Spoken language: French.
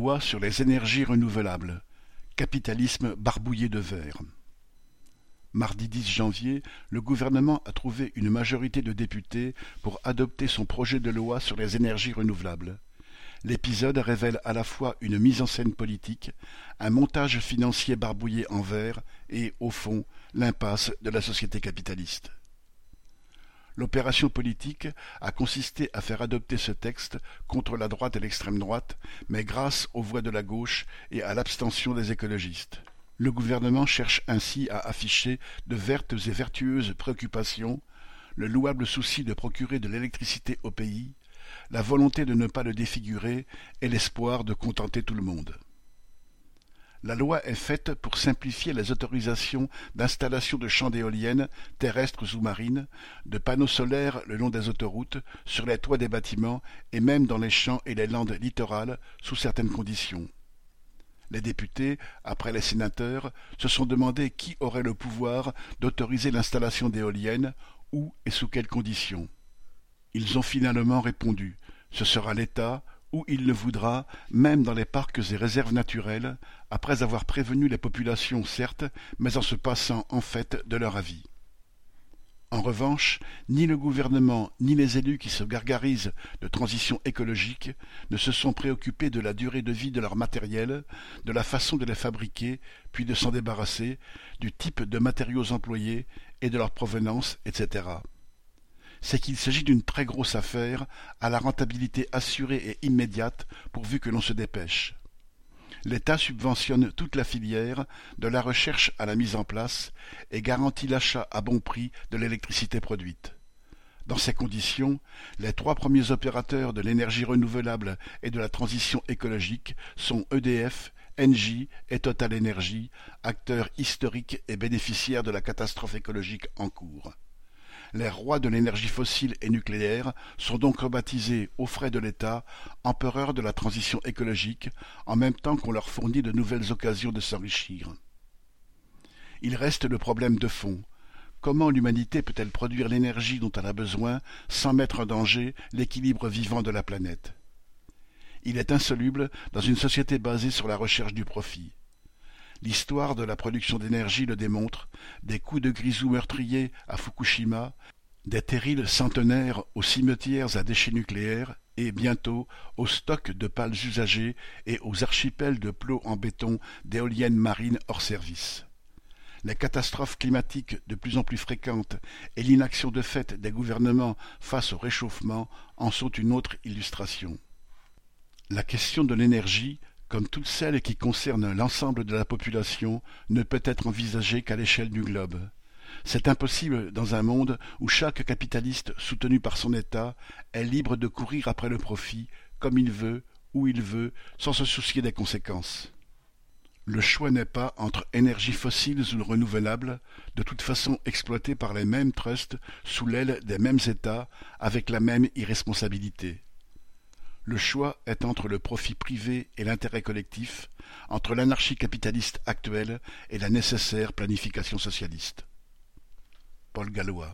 Loi sur les énergies renouvelables. Capitalisme barbouillé de vert. Mardi 10 janvier, le gouvernement a trouvé une majorité de députés pour adopter son projet de loi sur les énergies renouvelables. L'épisode révèle à la fois une mise en scène politique, un montage financier barbouillé en vert et, au fond, l'impasse de la société capitaliste. L'opération politique a consisté à faire adopter ce texte contre la droite et l'extrême droite, mais grâce aux voix de la gauche et à l'abstention des écologistes. Le gouvernement cherche ainsi à afficher de vertes et vertueuses préoccupations, le louable souci de procurer de l'électricité au pays, la volonté de ne pas le défigurer et l'espoir de contenter tout le monde. La loi est faite pour simplifier les autorisations d'installation de champs d'éoliennes terrestres ou marines, de panneaux solaires le long des autoroutes, sur les toits des bâtiments et même dans les champs et les landes littorales sous certaines conditions. Les députés, après les sénateurs, se sont demandé qui aurait le pouvoir d'autoriser l'installation d'éoliennes, où et sous quelles conditions. Ils ont finalement répondu ce sera l'État il le voudra, même dans les parcs et réserves naturelles, après avoir prévenu les populations certes, mais en se passant en fait de leur avis. En revanche, ni le gouvernement ni les élus qui se gargarisent de transition écologique ne se sont préoccupés de la durée de vie de leur matériel, de la façon de les fabriquer, puis de s'en débarrasser, du type de matériaux employés et de leur provenance, etc c'est qu'il s'agit d'une très grosse affaire, à la rentabilité assurée et immédiate, pourvu que l'on se dépêche. L'État subventionne toute la filière, de la recherche à la mise en place, et garantit l'achat à bon prix de l'électricité produite. Dans ces conditions, les trois premiers opérateurs de l'énergie renouvelable et de la transition écologique sont EDF, Engie et Total Energy, acteurs historiques et bénéficiaires de la catastrophe écologique en cours. Les rois de l'énergie fossile et nucléaire sont donc rebaptisés aux frais de l'État empereurs de la transition écologique, en même temps qu'on leur fournit de nouvelles occasions de s'enrichir. Il reste le problème de fond. Comment l'humanité peut-elle produire l'énergie dont elle a besoin sans mettre en danger l'équilibre vivant de la planète? Il est insoluble dans une société basée sur la recherche du profit. L'histoire de la production d'énergie le démontre, des coups de grisou meurtriers à Fukushima, des terrils centenaires aux cimetières à déchets nucléaires et bientôt aux stocks de pales usagées et aux archipels de plots en béton d'éoliennes marines hors service. Les catastrophes climatiques de plus en plus fréquentes et l'inaction de fait des gouvernements face au réchauffement en sont une autre illustration. La question de l'énergie comme toutes celles qui concernent l'ensemble de la population, ne peut être envisagée qu'à l'échelle du globe. C'est impossible dans un monde où chaque capitaliste soutenu par son État est libre de courir après le profit, comme il veut, où il veut, sans se soucier des conséquences. Le choix n'est pas entre énergies fossiles ou renouvelables, de toute façon exploitées par les mêmes trusts sous l'aile des mêmes États, avec la même irresponsabilité. Le choix est entre le profit privé et l'intérêt collectif, entre l'anarchie capitaliste actuelle et la nécessaire planification socialiste. Paul Gallois